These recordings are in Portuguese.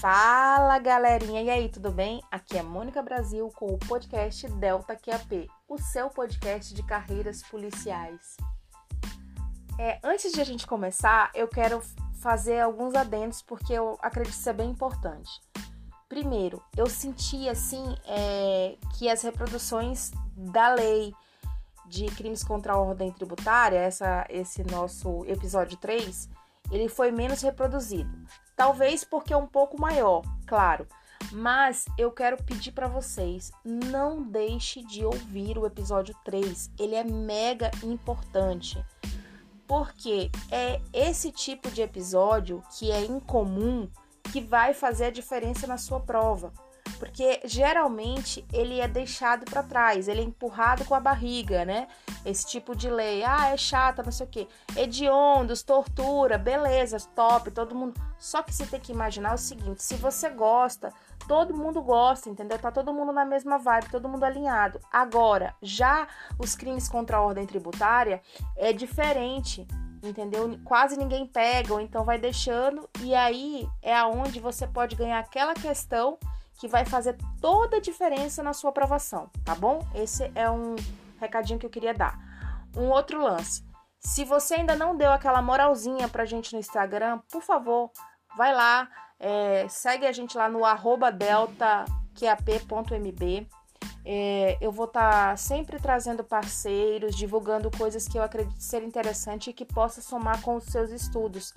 Fala galerinha, e aí, tudo bem? Aqui é Mônica Brasil com o podcast Delta QAP, o seu podcast de carreiras policiais. É, antes de a gente começar, eu quero fazer alguns adendos porque eu acredito ser bem importante. Primeiro, eu senti assim é, que as reproduções da lei de crimes contra a ordem tributária, essa, esse nosso episódio 3, ele foi menos reproduzido. Talvez porque é um pouco maior, claro. Mas eu quero pedir para vocês, não deixe de ouvir o episódio 3. Ele é mega importante. Porque é esse tipo de episódio que é incomum que vai fazer a diferença na sua prova porque geralmente ele é deixado para trás, ele é empurrado com a barriga, né? Esse tipo de lei, ah, é chata, não sei o quê. Hediondos, tortura, beleza, top, todo mundo. Só que você tem que imaginar o seguinte: se você gosta, todo mundo gosta, entendeu? Tá todo mundo na mesma vibe, todo mundo alinhado. Agora, já os crimes contra a ordem tributária é diferente entendeu? Quase ninguém pega, ou então vai deixando, e aí é aonde você pode ganhar aquela questão que vai fazer toda a diferença na sua aprovação, tá bom? Esse é um recadinho que eu queria dar. Um outro lance. Se você ainda não deu aquela moralzinha pra gente no Instagram, por favor, vai lá, é, segue a gente lá no deltaqap.mb. É, eu vou estar tá sempre trazendo parceiros, divulgando coisas que eu acredito ser interessante e que possa somar com os seus estudos.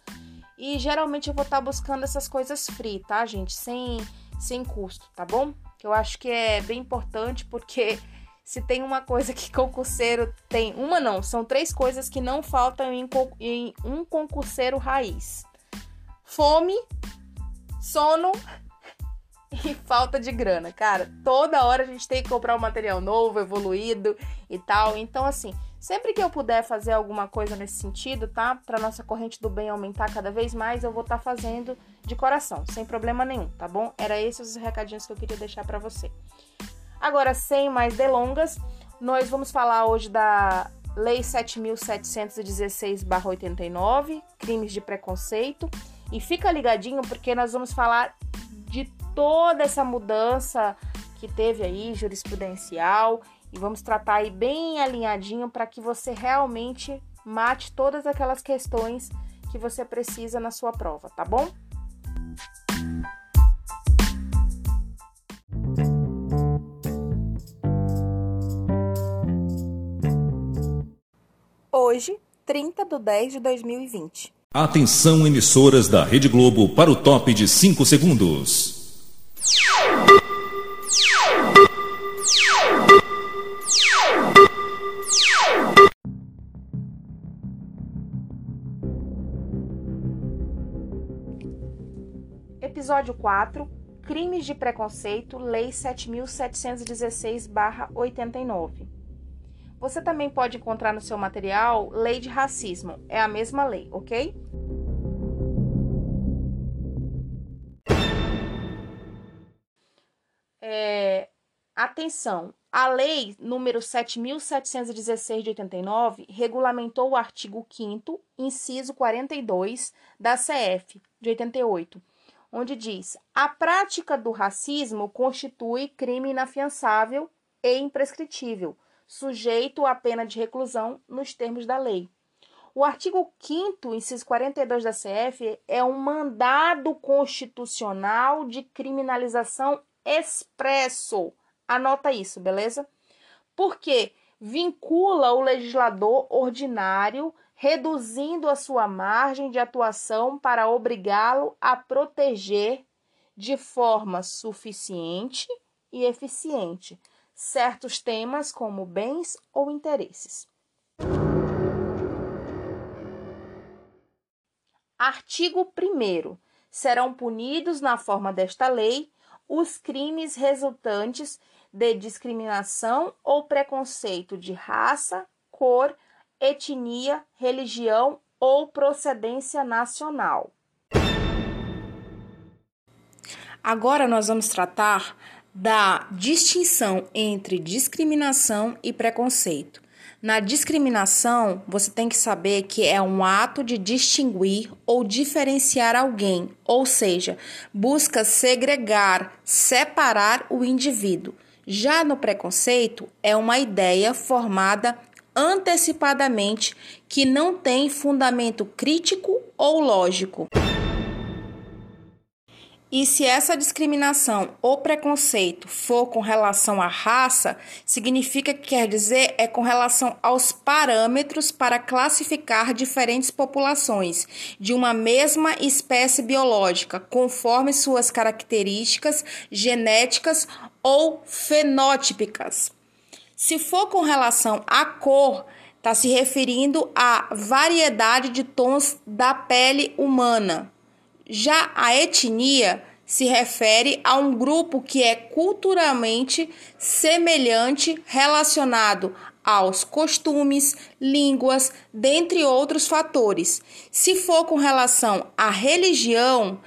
E geralmente eu vou estar tá buscando essas coisas free, tá, gente? Sem sem custo, tá bom? Que eu acho que é bem importante porque se tem uma coisa que concurseiro tem, uma não, são três coisas que não faltam em, em um concurseiro raiz: fome, sono e falta de grana. Cara, toda hora a gente tem que comprar um material novo, evoluído e tal. Então, assim, Sempre que eu puder fazer alguma coisa nesse sentido, tá? Para nossa corrente do bem aumentar cada vez mais, eu vou estar tá fazendo de coração, sem problema nenhum, tá bom? Era esses os recadinhos que eu queria deixar para você. Agora, sem mais delongas, nós vamos falar hoje da Lei 7716/89, crimes de preconceito, e fica ligadinho porque nós vamos falar de toda essa mudança que teve aí jurisprudencial e vamos tratar aí bem alinhadinho para que você realmente mate todas aquelas questões que você precisa na sua prova, tá bom? Hoje, 30 de 10 de 2020. Atenção, emissoras da Rede Globo, para o top de 5 segundos. Episódio 4 Crimes de Preconceito, Lei 7716-89. Você também pode encontrar no seu material Lei de Racismo, é a mesma lei, ok? É, atenção, a lei número 7.716 de 89 regulamentou o artigo 5 inciso 42 da CF de 88, onde diz: a prática do racismo constitui crime inafiançável e imprescritível, sujeito à pena de reclusão nos termos da lei. O artigo 5 inciso 42 da CF é um mandado constitucional de criminalização expresso. Anota isso, beleza? Porque vincula o legislador ordinário reduzindo a sua margem de atuação para obrigá-lo a proteger de forma suficiente e eficiente certos temas como bens ou interesses. Artigo 1. Serão punidos, na forma desta lei, os crimes resultantes de discriminação ou preconceito de raça, cor, etnia, religião ou procedência nacional. Agora nós vamos tratar da distinção entre discriminação e preconceito. Na discriminação, você tem que saber que é um ato de distinguir ou diferenciar alguém, ou seja, busca segregar, separar o indivíduo. Já no preconceito, é uma ideia formada antecipadamente que não tem fundamento crítico ou lógico. E se essa discriminação ou preconceito for com relação à raça, significa que quer dizer é com relação aos parâmetros para classificar diferentes populações de uma mesma espécie biológica, conforme suas características genéticas ou fenótipicas. Se for com relação à cor, está se referindo à variedade de tons da pele humana. Já a etnia se refere a um grupo que é culturalmente semelhante relacionado aos costumes, línguas, dentre outros fatores. Se for com relação à religião,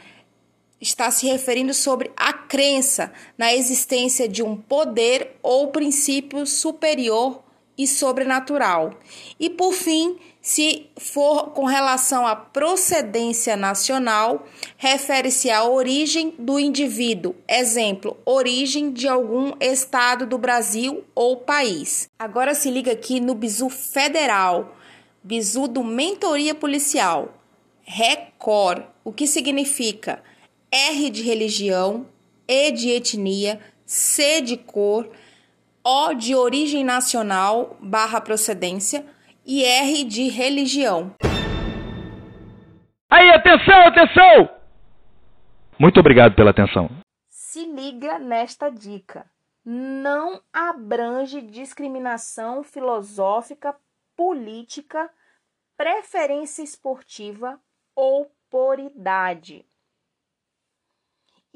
está se referindo sobre a crença na existência de um poder ou princípio superior e sobrenatural. E por fim, se for com relação à procedência nacional, refere-se à origem do indivíduo, exemplo, origem de algum estado do Brasil ou país. Agora se liga aqui no bizu federal, bizu do mentoria policial, RECOR, o que significa R de religião, E de etnia, C de cor, o de origem nacional barra procedência e R de religião. Aí, atenção, atenção! Muito obrigado pela atenção. Se liga nesta dica. Não abrange discriminação filosófica, política, preferência esportiva ou por idade.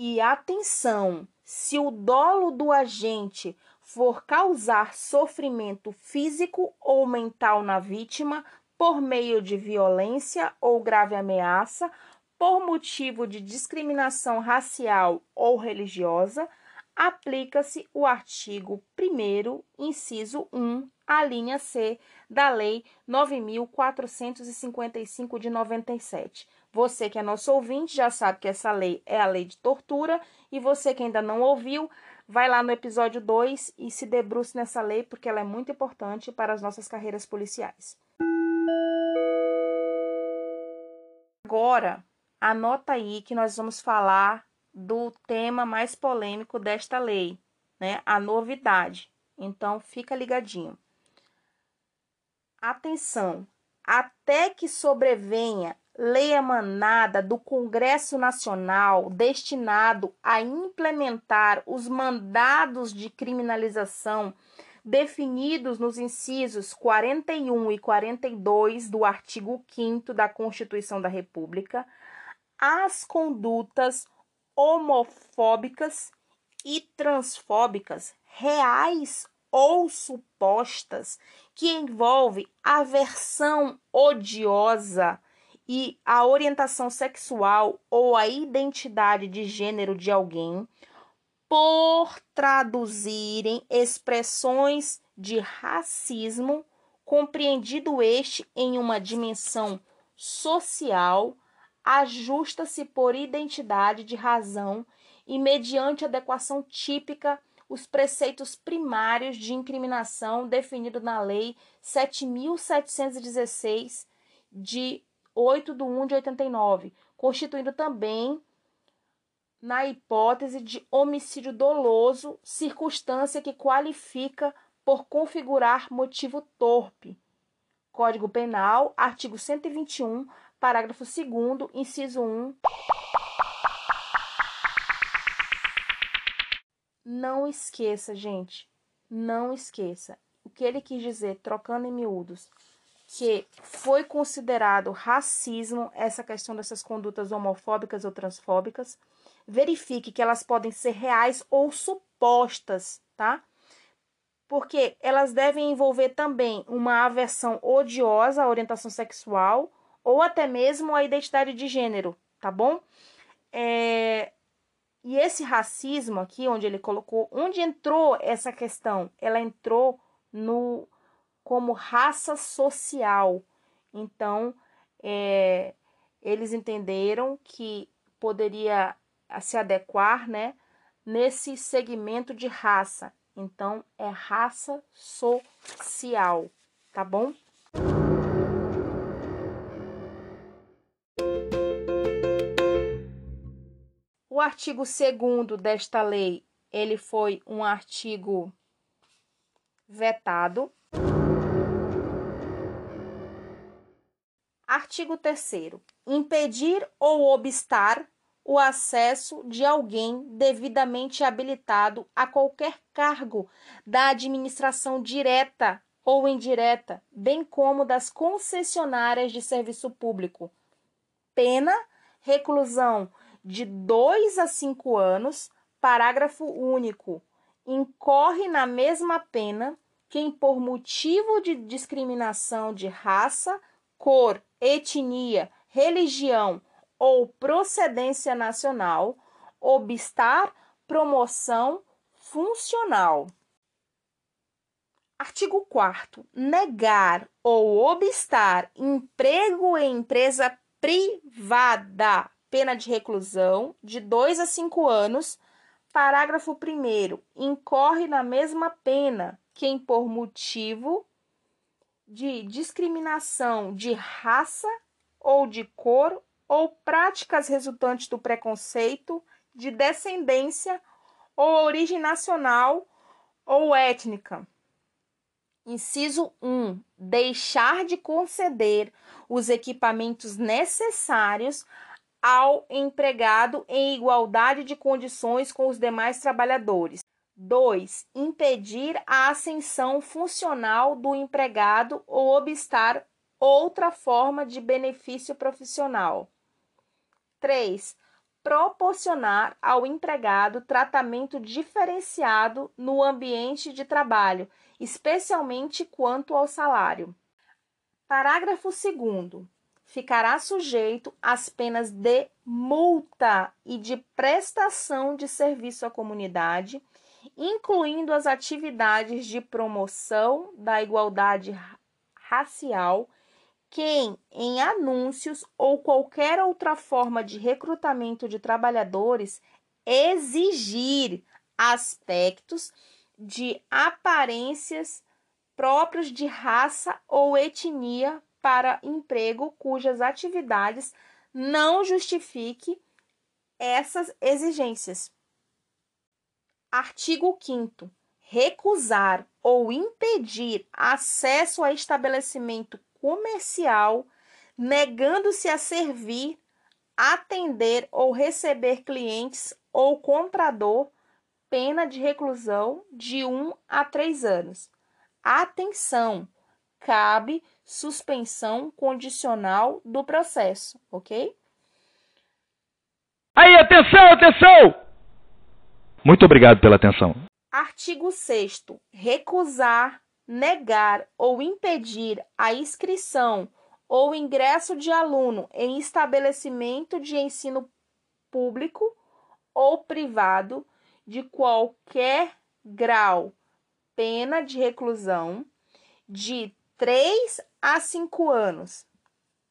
E atenção, se o dolo do agente for causar sofrimento físico ou mental na vítima por meio de violência ou grave ameaça, por motivo de discriminação racial ou religiosa, aplica-se o artigo 1, inciso 1, a linha C da Lei 9455 de 97. Você que é nosso ouvinte já sabe que essa lei é a lei de tortura e você que ainda não ouviu, Vai lá no episódio 2 e se debruce nessa lei porque ela é muito importante para as nossas carreiras policiais. Agora, anota aí que nós vamos falar do tema mais polêmico desta lei, né? A novidade. Então, fica ligadinho. Atenção! Até que sobrevenha lei emanada do Congresso Nacional destinado a implementar os mandados de criminalização definidos nos incisos 41 e 42 do artigo 5 da Constituição da República, as condutas homofóbicas e transfóbicas reais ou supostas que envolvem aversão odiosa e a orientação sexual ou a identidade de gênero de alguém por traduzirem expressões de racismo, compreendido este em uma dimensão social, ajusta-se por identidade de razão e mediante adequação típica os preceitos primários de incriminação definido na Lei 7716 de 8 de 1 de 89, constituindo também na hipótese de homicídio doloso, circunstância que qualifica por configurar motivo torpe. Código Penal, artigo 121, parágrafo 2 inciso 1. Não esqueça, gente, não esqueça. O que ele quis dizer, trocando em miúdos, que foi considerado racismo essa questão dessas condutas homofóbicas ou transfóbicas. Verifique que elas podem ser reais ou supostas, tá? Porque elas devem envolver também uma aversão odiosa à orientação sexual ou até mesmo à identidade de gênero, tá bom? É... E esse racismo aqui, onde ele colocou, onde entrou essa questão? Ela entrou no como raça social. Então, é, eles entenderam que poderia se adequar, né, nesse segmento de raça. Então, é raça social, tá bom? O artigo 2 desta lei, ele foi um artigo vetado. Artigo 3 impedir ou obstar o acesso de alguém devidamente habilitado a qualquer cargo da administração direta ou indireta, bem como das concessionárias de serviço público. Pena, reclusão de 2 a 5 anos, parágrafo único, incorre na mesma pena quem, por motivo de discriminação de raça, cor, etnia, religião ou procedência nacional, obstar promoção funcional. Artigo 4 negar ou obstar emprego em empresa privada pena de reclusão de 2 a 5 anos. Parágrafo 1. Incorre na mesma pena quem, por motivo de discriminação de raça ou de cor ou práticas resultantes do preconceito, de descendência ou origem nacional ou étnica. Inciso 1. Deixar de conceder os equipamentos necessários ao empregado em igualdade de condições com os demais trabalhadores. 2. Impedir a ascensão funcional do empregado ou obstar outra forma de benefício profissional. 3. Proporcionar ao empregado tratamento diferenciado no ambiente de trabalho, especialmente quanto ao salário. Parágrafo 2 ficará sujeito às penas de multa e de prestação de serviço à comunidade, incluindo as atividades de promoção da igualdade racial, quem, em anúncios ou qualquer outra forma de recrutamento de trabalhadores, exigir aspectos de aparências próprios de raça ou etnia para emprego cujas atividades não justifique essas exigências. Artigo 5 recusar ou impedir acesso a estabelecimento comercial, negando-se a servir, atender ou receber clientes ou comprador, pena de reclusão de 1 a 3 anos. Atenção! Cabe suspensão condicional do processo, ok? Aí, atenção, atenção! Muito obrigado pela atenção. Artigo 6. Recusar, negar ou impedir a inscrição ou ingresso de aluno em estabelecimento de ensino público ou privado de qualquer grau, pena de reclusão de 3 a 5 anos.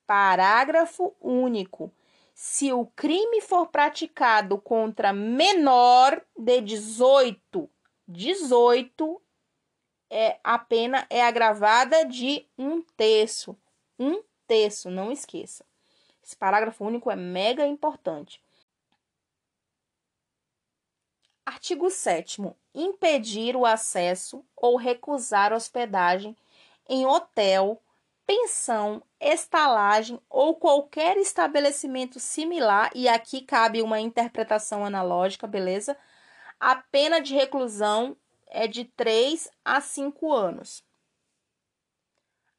Parágrafo único. Se o crime for praticado contra menor de 18, 18 é, a pena é agravada de um terço. Um terço, não esqueça. Esse parágrafo único é mega importante. Artigo 7. Impedir o acesso ou recusar hospedagem em hotel, pensão, estalagem ou qualquer estabelecimento similar, e aqui cabe uma interpretação analógica, beleza? A pena de reclusão é de 3 a 5 anos.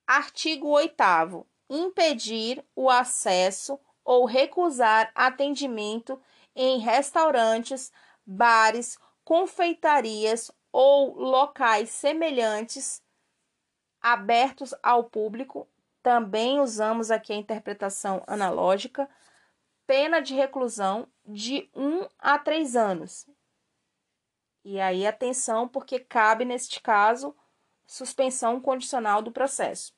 Artigo 8. Impedir o acesso ou recusar atendimento em restaurantes, bares, confeitarias ou locais semelhantes abertos ao público, também usamos aqui a interpretação analógica, pena de reclusão de 1 a 3 anos. E aí, atenção, porque cabe neste caso suspensão condicional do processo.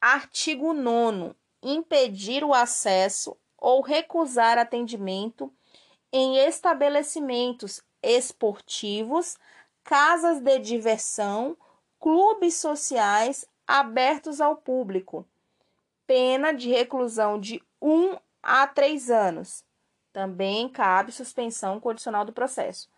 Artigo 9. Impedir o acesso ou recusar atendimento em estabelecimentos esportivos, casas de diversão, clubes sociais abertos ao público. Pena de reclusão de 1 a 3 anos. Também cabe suspensão condicional do processo.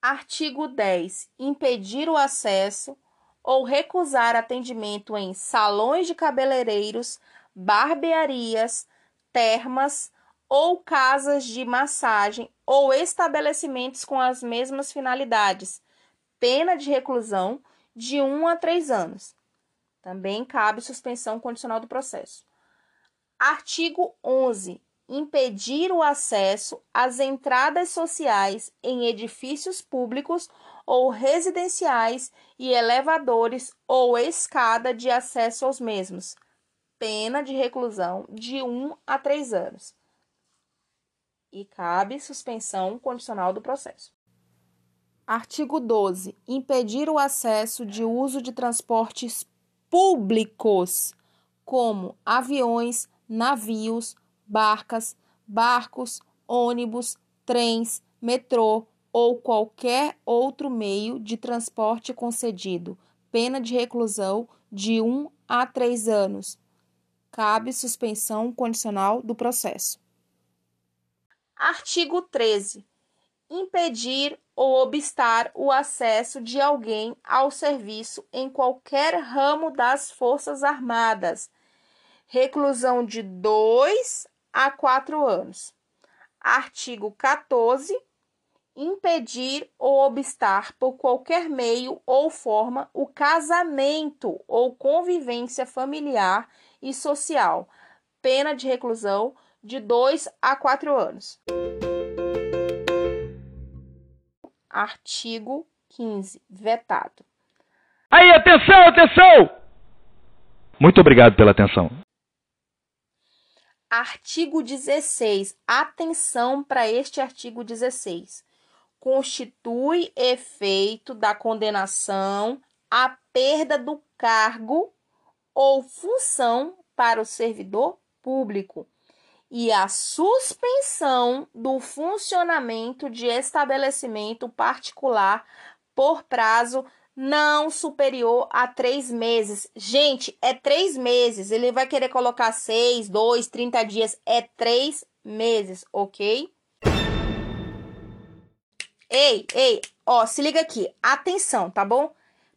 Artigo 10. Impedir o acesso ou recusar atendimento em salões de cabeleireiros, barbearias, termas ou casas de massagem ou estabelecimentos com as mesmas finalidades. Pena de reclusão de 1 a 3 anos. Também cabe suspensão condicional do processo. Artigo 11. Impedir o acesso às entradas sociais em edifícios públicos ou residenciais e elevadores ou escada de acesso aos mesmos. Pena de reclusão de 1 a 3 anos. E cabe suspensão condicional do processo. Artigo 12. Impedir o acesso de uso de transportes públicos, como aviões, navios, barcas, barcos, ônibus, trens, metrô ou qualquer outro meio de transporte concedido, pena de reclusão de 1 a 3 anos. Cabe suspensão condicional do processo. Artigo 13. Impedir ou obstar o acesso de alguém ao serviço em qualquer ramo das Forças Armadas. Reclusão de 2 a 4 anos. Artigo 14. Impedir ou obstar por qualquer meio ou forma o casamento ou convivência familiar e social. Pena de reclusão de 2 a 4 anos. Artigo 15. Vetado. Aí, atenção, atenção! Muito obrigado pela atenção. Artigo 16. Atenção para este artigo 16. Constitui efeito da condenação a perda do cargo ou função para o servidor público e a suspensão do funcionamento de estabelecimento particular por prazo não superior a três meses. Gente, é três meses. Ele vai querer colocar seis, dois, trinta dias. É três meses, ok? Ei, ei, ó, se liga aqui. Atenção, tá bom?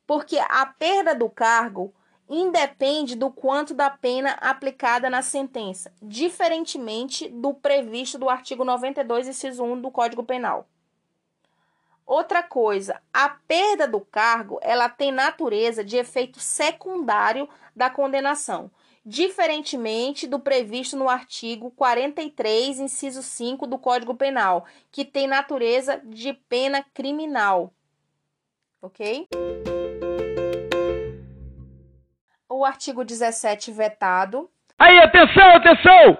Porque a perda do cargo independe do quanto da pena aplicada na sentença, diferentemente do previsto do artigo 92, inciso 1 do Código Penal. Outra coisa, a perda do cargo, ela tem natureza de efeito secundário da condenação, diferentemente do previsto no artigo 43, inciso 5 do Código Penal, que tem natureza de pena criminal. OK? O artigo 17 vetado. Aí, atenção, atenção!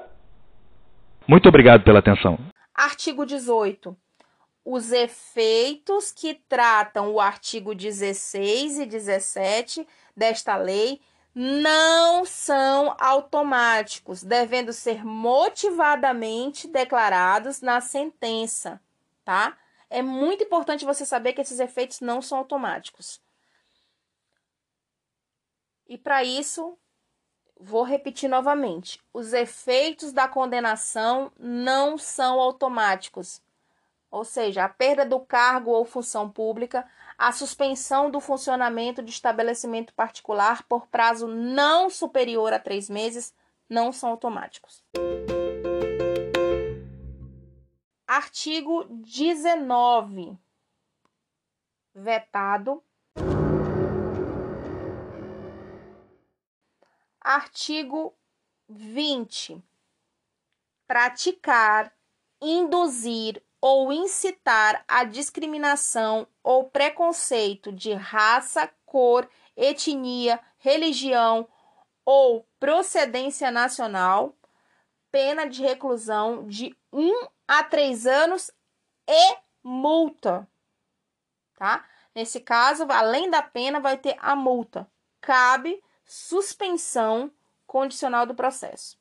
Muito obrigado pela atenção. Artigo 18. Os efeitos que tratam o artigo 16 e 17 desta lei não são automáticos, devendo ser motivadamente declarados na sentença, tá? É muito importante você saber que esses efeitos não são automáticos. E para isso, vou repetir novamente: os efeitos da condenação não são automáticos. Ou seja, a perda do cargo ou função pública, a suspensão do funcionamento de estabelecimento particular por prazo não superior a três meses não são automáticos. Artigo 19. Vetado Artigo 20. Praticar, induzir ou incitar a discriminação ou preconceito de raça, cor, etnia, religião ou procedência nacional, pena de reclusão de 1 a 3 anos e multa, tá? Nesse caso, além da pena, vai ter a multa. Cabe suspensão condicional do processo.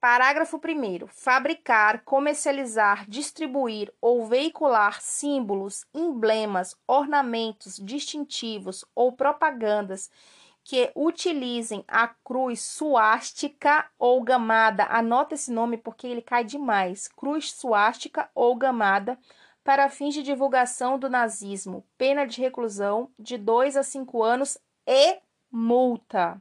Parágrafo 1. Fabricar, comercializar, distribuir ou veicular símbolos, emblemas, ornamentos distintivos ou propagandas que utilizem a cruz suástica ou gamada. Anota esse nome porque ele cai demais. Cruz suástica ou gamada para fins de divulgação do nazismo. Pena de reclusão de 2 a 5 anos e multa.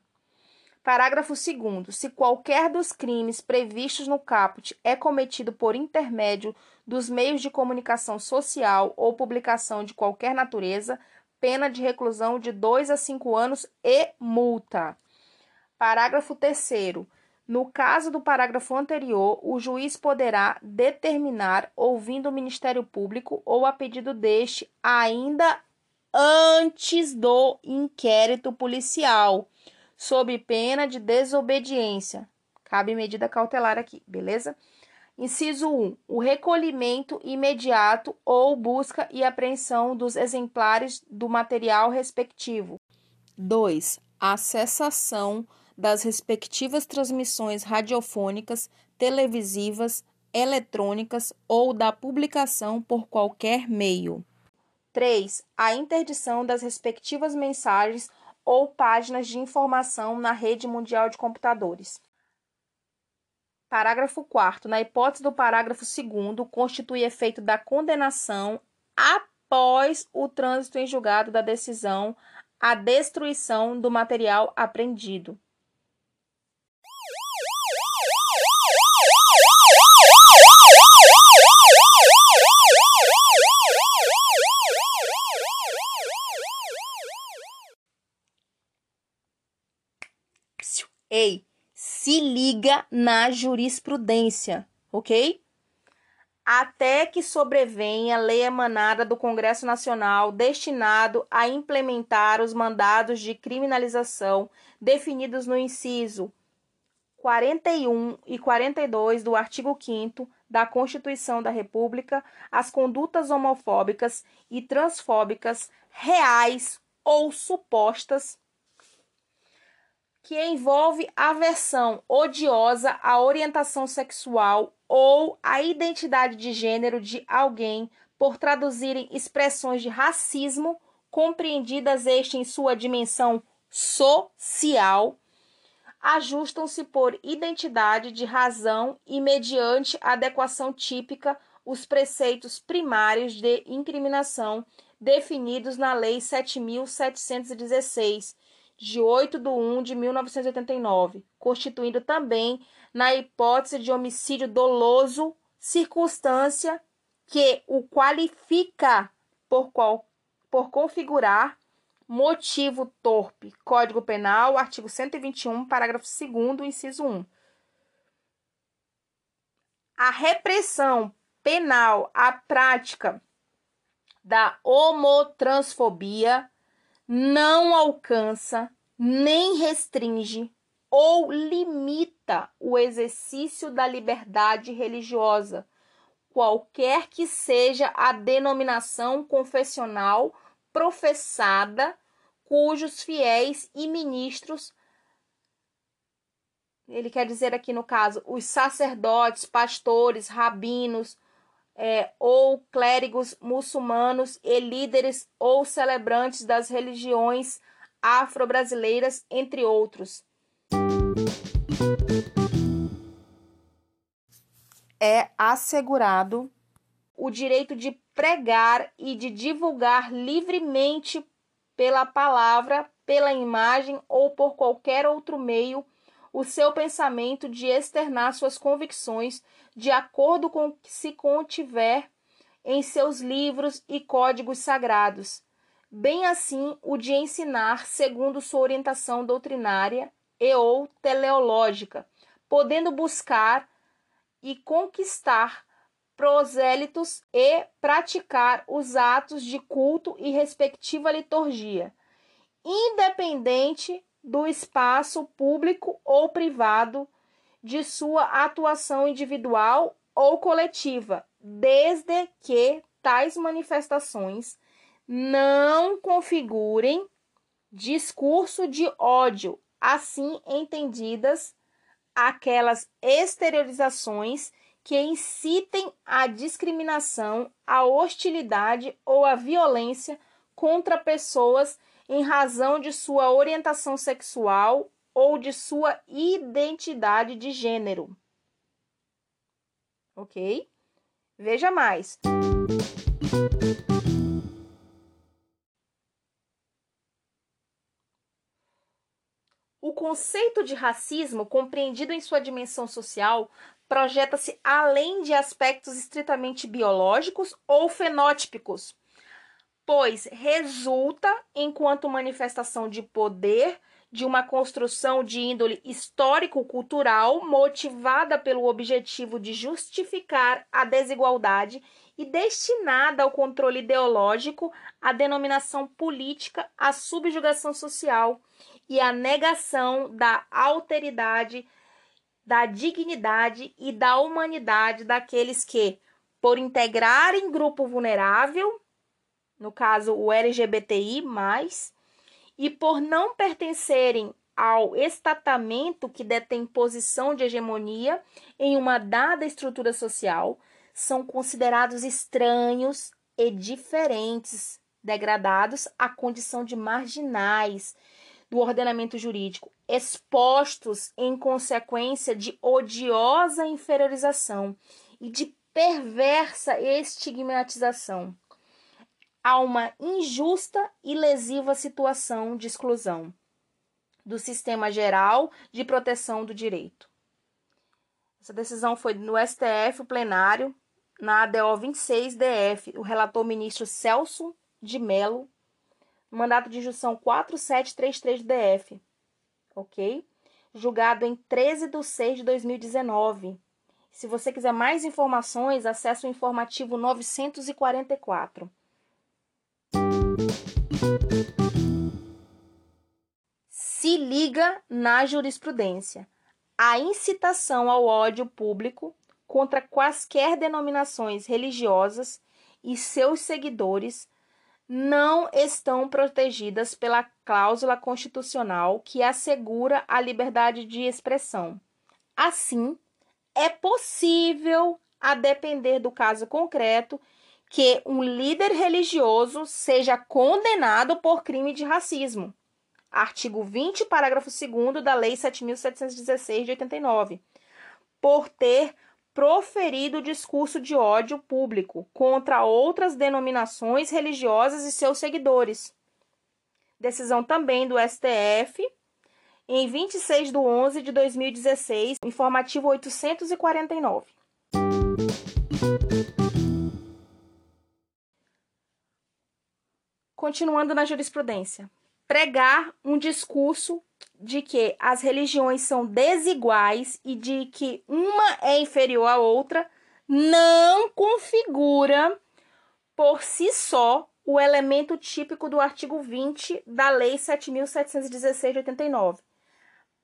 Parágrafo 2. Se qualquer dos crimes previstos no caput é cometido por intermédio dos meios de comunicação social ou publicação de qualquer natureza, pena de reclusão de 2 a 5 anos e multa. Parágrafo 3. No caso do parágrafo anterior, o juiz poderá determinar, ouvindo o Ministério Público ou a pedido deste, ainda antes do inquérito policial sob pena de desobediência. Cabe medida cautelar aqui, beleza? Inciso 1. O recolhimento imediato ou busca e apreensão dos exemplares do material respectivo. 2. A cessação das respectivas transmissões radiofônicas, televisivas, eletrônicas ou da publicação por qualquer meio. 3. A interdição das respectivas mensagens ou páginas de informação na rede mundial de computadores. Parágrafo 4. Na hipótese do parágrafo 2, constitui efeito da condenação após o trânsito em julgado da decisão a destruição do material apreendido. Ei, se liga na jurisprudência, ok? Até que sobrevenha lei emanada do Congresso Nacional destinado a implementar os mandados de criminalização definidos no inciso 41 e 42 do artigo 5 da Constituição da República, as condutas homofóbicas e transfóbicas reais ou supostas que envolve aversão odiosa à orientação sexual ou à identidade de gênero de alguém por traduzirem expressões de racismo compreendidas este em sua dimensão social, ajustam-se por identidade de razão e mediante adequação típica os preceitos primários de incriminação definidos na Lei 7716 de 8 de 1 de 1989, constituindo também, na hipótese de homicídio doloso, circunstância que o qualifica por, qual, por configurar motivo torpe. Código Penal, artigo 121, parágrafo 2 inciso 1. A repressão penal à prática da homotransfobia não alcança, nem restringe ou limita o exercício da liberdade religiosa, qualquer que seja a denominação confessional professada, cujos fiéis e ministros ele quer dizer aqui no caso os sacerdotes, pastores, rabinos, é, ou clérigos muçulmanos e líderes ou celebrantes das religiões afro-brasileiras, entre outros. É assegurado o direito de pregar e de divulgar livremente pela palavra, pela imagem ou por qualquer outro meio o seu pensamento, de externar suas convicções de acordo com o que se contiver em seus livros e códigos sagrados, bem assim o de ensinar segundo sua orientação doutrinária e ou teleológica, podendo buscar e conquistar prosélitos e praticar os atos de culto e respectiva liturgia, independente do espaço público ou privado, de sua atuação individual ou coletiva, desde que tais manifestações não configurem discurso de ódio, assim entendidas aquelas exteriorizações que incitem a discriminação, a hostilidade ou a violência contra pessoas em razão de sua orientação sexual ou de sua identidade de gênero. Ok? Veja mais. O conceito de racismo, compreendido em sua dimensão social, projeta-se além de aspectos estritamente biológicos ou fenótipicos, pois resulta enquanto manifestação de poder de uma construção de índole histórico-cultural motivada pelo objetivo de justificar a desigualdade e destinada ao controle ideológico, à denominação política, à subjugação social e à negação da alteridade, da dignidade e da humanidade daqueles que, por integrarem grupo vulnerável, no caso o LGBTI, e por não pertencerem ao estatamento que detém posição de hegemonia em uma dada estrutura social, são considerados estranhos e diferentes, degradados à condição de marginais do ordenamento jurídico, expostos em consequência de odiosa inferiorização e de perversa estigmatização a uma injusta e lesiva situação de exclusão do sistema geral de proteção do direito. Essa decisão foi no STF, o plenário, na ADO 26-DF, o relator ministro Celso de Mello, mandato de injunção 4733-DF, ok? Julgado em 13 de 6 de 2019. Se você quiser mais informações, acesse o informativo 944. Se liga na jurisprudência. A incitação ao ódio público contra quaisquer denominações religiosas e seus seguidores não estão protegidas pela cláusula constitucional que assegura a liberdade de expressão. Assim, é possível, a depender do caso concreto, que um líder religioso seja condenado por crime de racismo. Artigo 20, parágrafo 2 da Lei 7716 de 89. Por ter proferido discurso de ódio público contra outras denominações religiosas e seus seguidores. Decisão também do STF em 26 de 11 de 2016, informativo 849. Continuando na jurisprudência, pregar um discurso de que as religiões são desiguais e de que uma é inferior à outra não configura por si só o elemento típico do artigo 20 da Lei 7.716 de 89.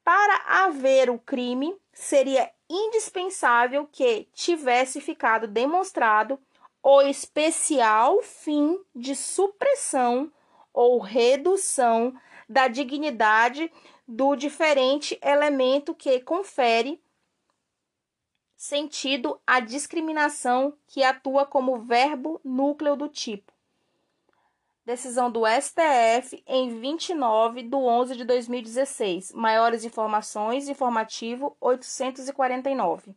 Para haver o crime, seria indispensável que tivesse ficado demonstrado o especial fim de supressão ou redução da dignidade do diferente elemento que confere sentido à discriminação que atua como verbo núcleo do tipo. Decisão do STF em 29 de 11 de 2016. Maiores informações, informativo 849.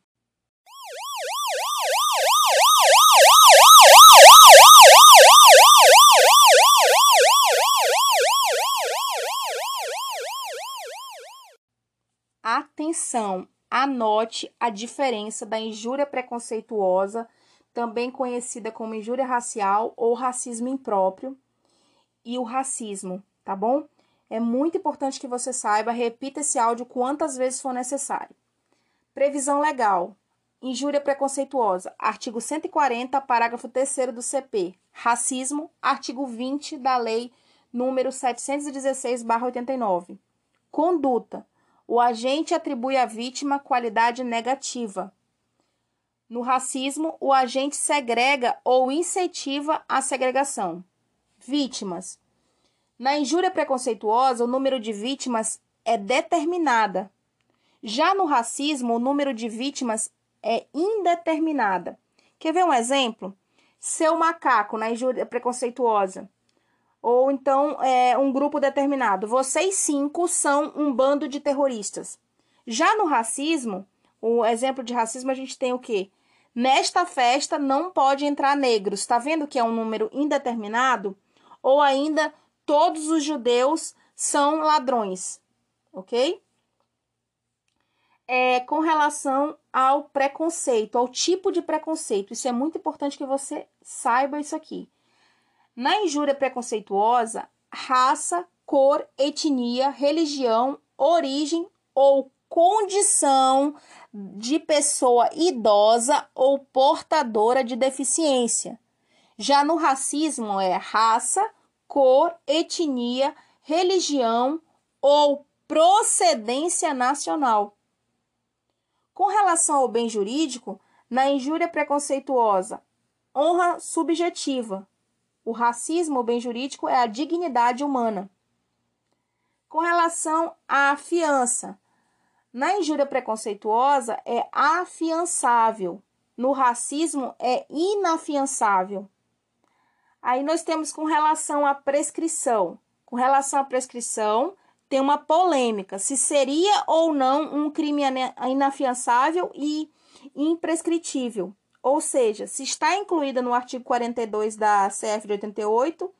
Atenção, anote a diferença da injúria preconceituosa, também conhecida como injúria racial ou racismo impróprio, e o racismo, tá bom? É muito importante que você saiba, repita esse áudio quantas vezes for necessário. Previsão legal. Injúria preconceituosa. Artigo 140, parágrafo 3 do CP. Racismo. Artigo 20 da Lei número 716/89. Conduta o agente atribui à vítima qualidade negativa. No racismo, o agente segrega ou incentiva a segregação. Vítimas. Na injúria preconceituosa, o número de vítimas é determinada. Já no racismo, o número de vítimas é indeterminada. Quer ver um exemplo? Seu macaco na injúria preconceituosa. Ou então é, um grupo determinado. Vocês cinco são um bando de terroristas. Já no racismo, o exemplo de racismo a gente tem o quê? Nesta festa não pode entrar negros. Está vendo que é um número indeterminado? Ou ainda todos os judeus são ladrões, ok? É, com relação ao preconceito, ao tipo de preconceito, isso é muito importante que você saiba isso aqui. Na injúria preconceituosa, raça, cor, etnia, religião, origem ou condição de pessoa idosa ou portadora de deficiência. Já no racismo é raça, cor, etnia, religião ou procedência nacional. Com relação ao bem jurídico, na injúria preconceituosa, honra subjetiva. O racismo, o bem jurídico, é a dignidade humana. Com relação à fiança, na injúria preconceituosa é afiançável, no racismo é inafiançável. Aí nós temos com relação à prescrição. Com relação à prescrição, tem uma polêmica se seria ou não um crime inafiançável e imprescritível. Ou seja, se está incluída no artigo 42 da CF de 88,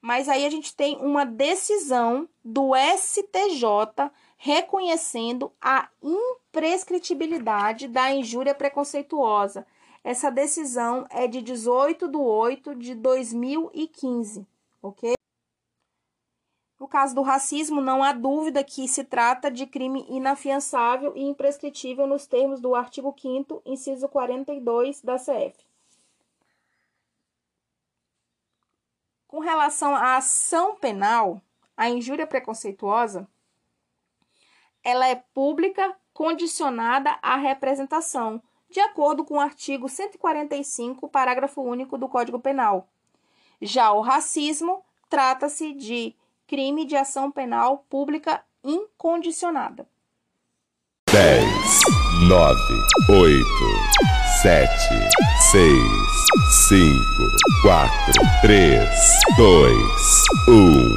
mas aí a gente tem uma decisão do STJ reconhecendo a imprescritibilidade da injúria preconceituosa. Essa decisão é de 18 de 8 de 2015, ok? No caso do racismo, não há dúvida que se trata de crime inafiançável e imprescritível nos termos do artigo 5 inciso 42 da CF. Com relação à ação penal, a injúria preconceituosa ela é pública, condicionada à representação, de acordo com o artigo 145, parágrafo único do Código Penal. Já o racismo trata-se de crime de ação penal pública incondicionada. 10, 9, 8, 7, 6, 5, 4, 3, 2, 1.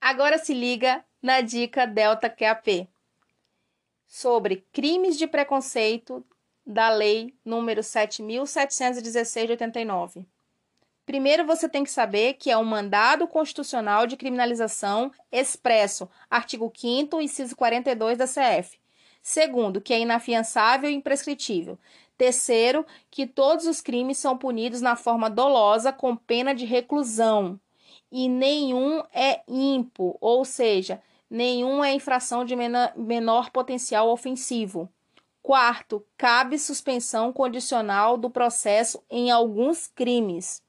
Agora se liga na dica Delta QAP sobre crimes de preconceito da Lei número 7716 de 89. Primeiro você tem que saber que é um mandado constitucional de criminalização expresso, artigo 5 inciso 42 da CF. Segundo, que é inafiançável e imprescritível. Terceiro, que todos os crimes são punidos na forma dolosa com pena de reclusão e nenhum é impo, ou seja, nenhum é infração de menor potencial ofensivo. Quarto, cabe suspensão condicional do processo em alguns crimes.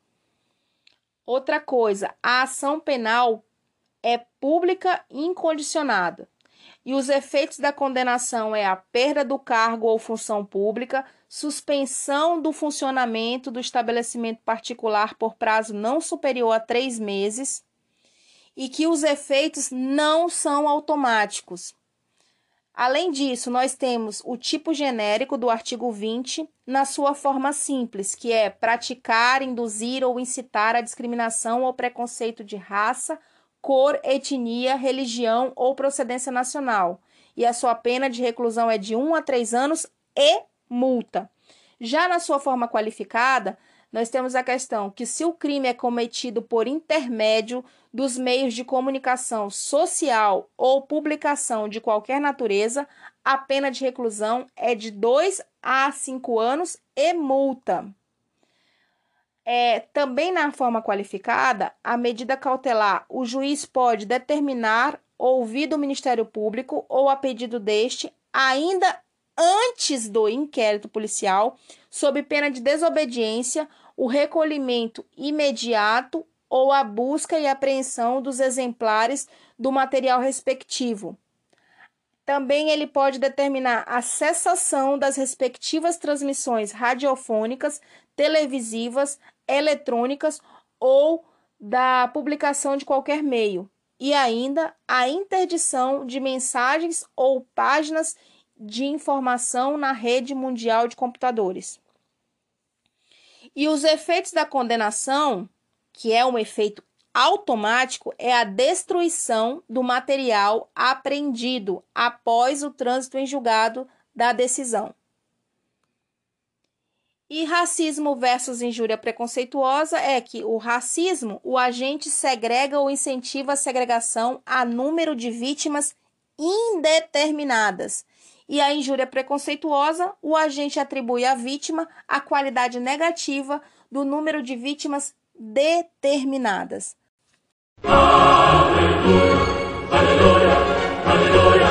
Outra coisa, a ação penal é pública incondicionada. E os efeitos da condenação é a perda do cargo ou função pública, suspensão do funcionamento do estabelecimento particular por prazo não superior a três meses, e que os efeitos não são automáticos. Além disso, nós temos o tipo genérico do artigo 20 na sua forma simples, que é praticar, induzir ou incitar a discriminação ou preconceito de raça, cor, etnia, religião ou procedência nacional. E a sua pena de reclusão é de 1 a 3 anos e multa. Já na sua forma qualificada, nós temos a questão que se o crime é cometido por intermédio dos meios de comunicação social ou publicação de qualquer natureza, a pena de reclusão é de 2 a 5 anos e multa. É, também na forma qualificada, a medida cautelar, o juiz pode determinar, ouvido o Ministério Público ou a pedido deste, ainda antes do inquérito policial, sob pena de desobediência, o recolhimento imediato ou a busca e apreensão dos exemplares do material respectivo. Também ele pode determinar a cessação das respectivas transmissões radiofônicas, televisivas, eletrônicas ou da publicação de qualquer meio, e ainda a interdição de mensagens ou páginas de informação na rede mundial de computadores. E os efeitos da condenação, que é um efeito automático, é a destruição do material apreendido após o trânsito em julgado da decisão. E racismo versus injúria preconceituosa é que o racismo, o agente segrega ou incentiva a segregação a número de vítimas indeterminadas. E a injúria preconceituosa, o agente atribui à vítima a qualidade negativa do número de vítimas determinadas. Aleluia, aleluia, aleluia.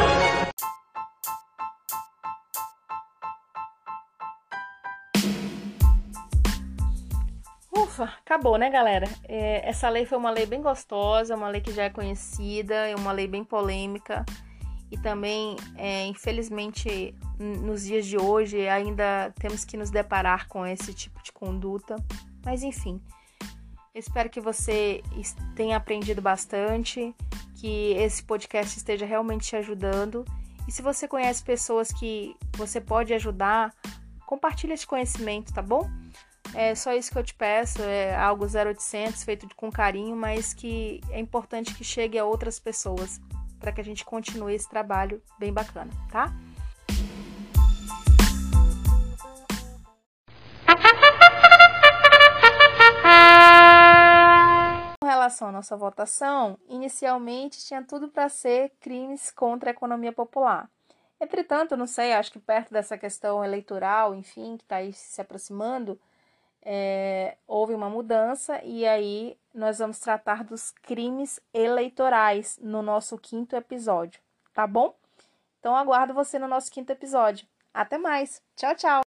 Ufa, acabou, né, galera? É, essa lei foi uma lei bem gostosa, uma lei que já é conhecida, é uma lei bem polêmica e também, é, infelizmente, nos dias de hoje ainda temos que nos deparar com esse tipo de conduta. Mas enfim, espero que você tenha aprendido bastante, que esse podcast esteja realmente te ajudando. E se você conhece pessoas que você pode ajudar, compartilhe esse conhecimento, tá bom? É só isso que eu te peço, é algo 0800 feito com carinho, mas que é importante que chegue a outras pessoas para que a gente continue esse trabalho bem bacana, tá? Relação à nossa votação, inicialmente tinha tudo para ser crimes contra a economia popular. Entretanto, não sei, acho que perto dessa questão eleitoral, enfim, que está aí se aproximando, é, houve uma mudança e aí nós vamos tratar dos crimes eleitorais no nosso quinto episódio, tá bom? Então aguardo você no nosso quinto episódio. Até mais. Tchau, tchau.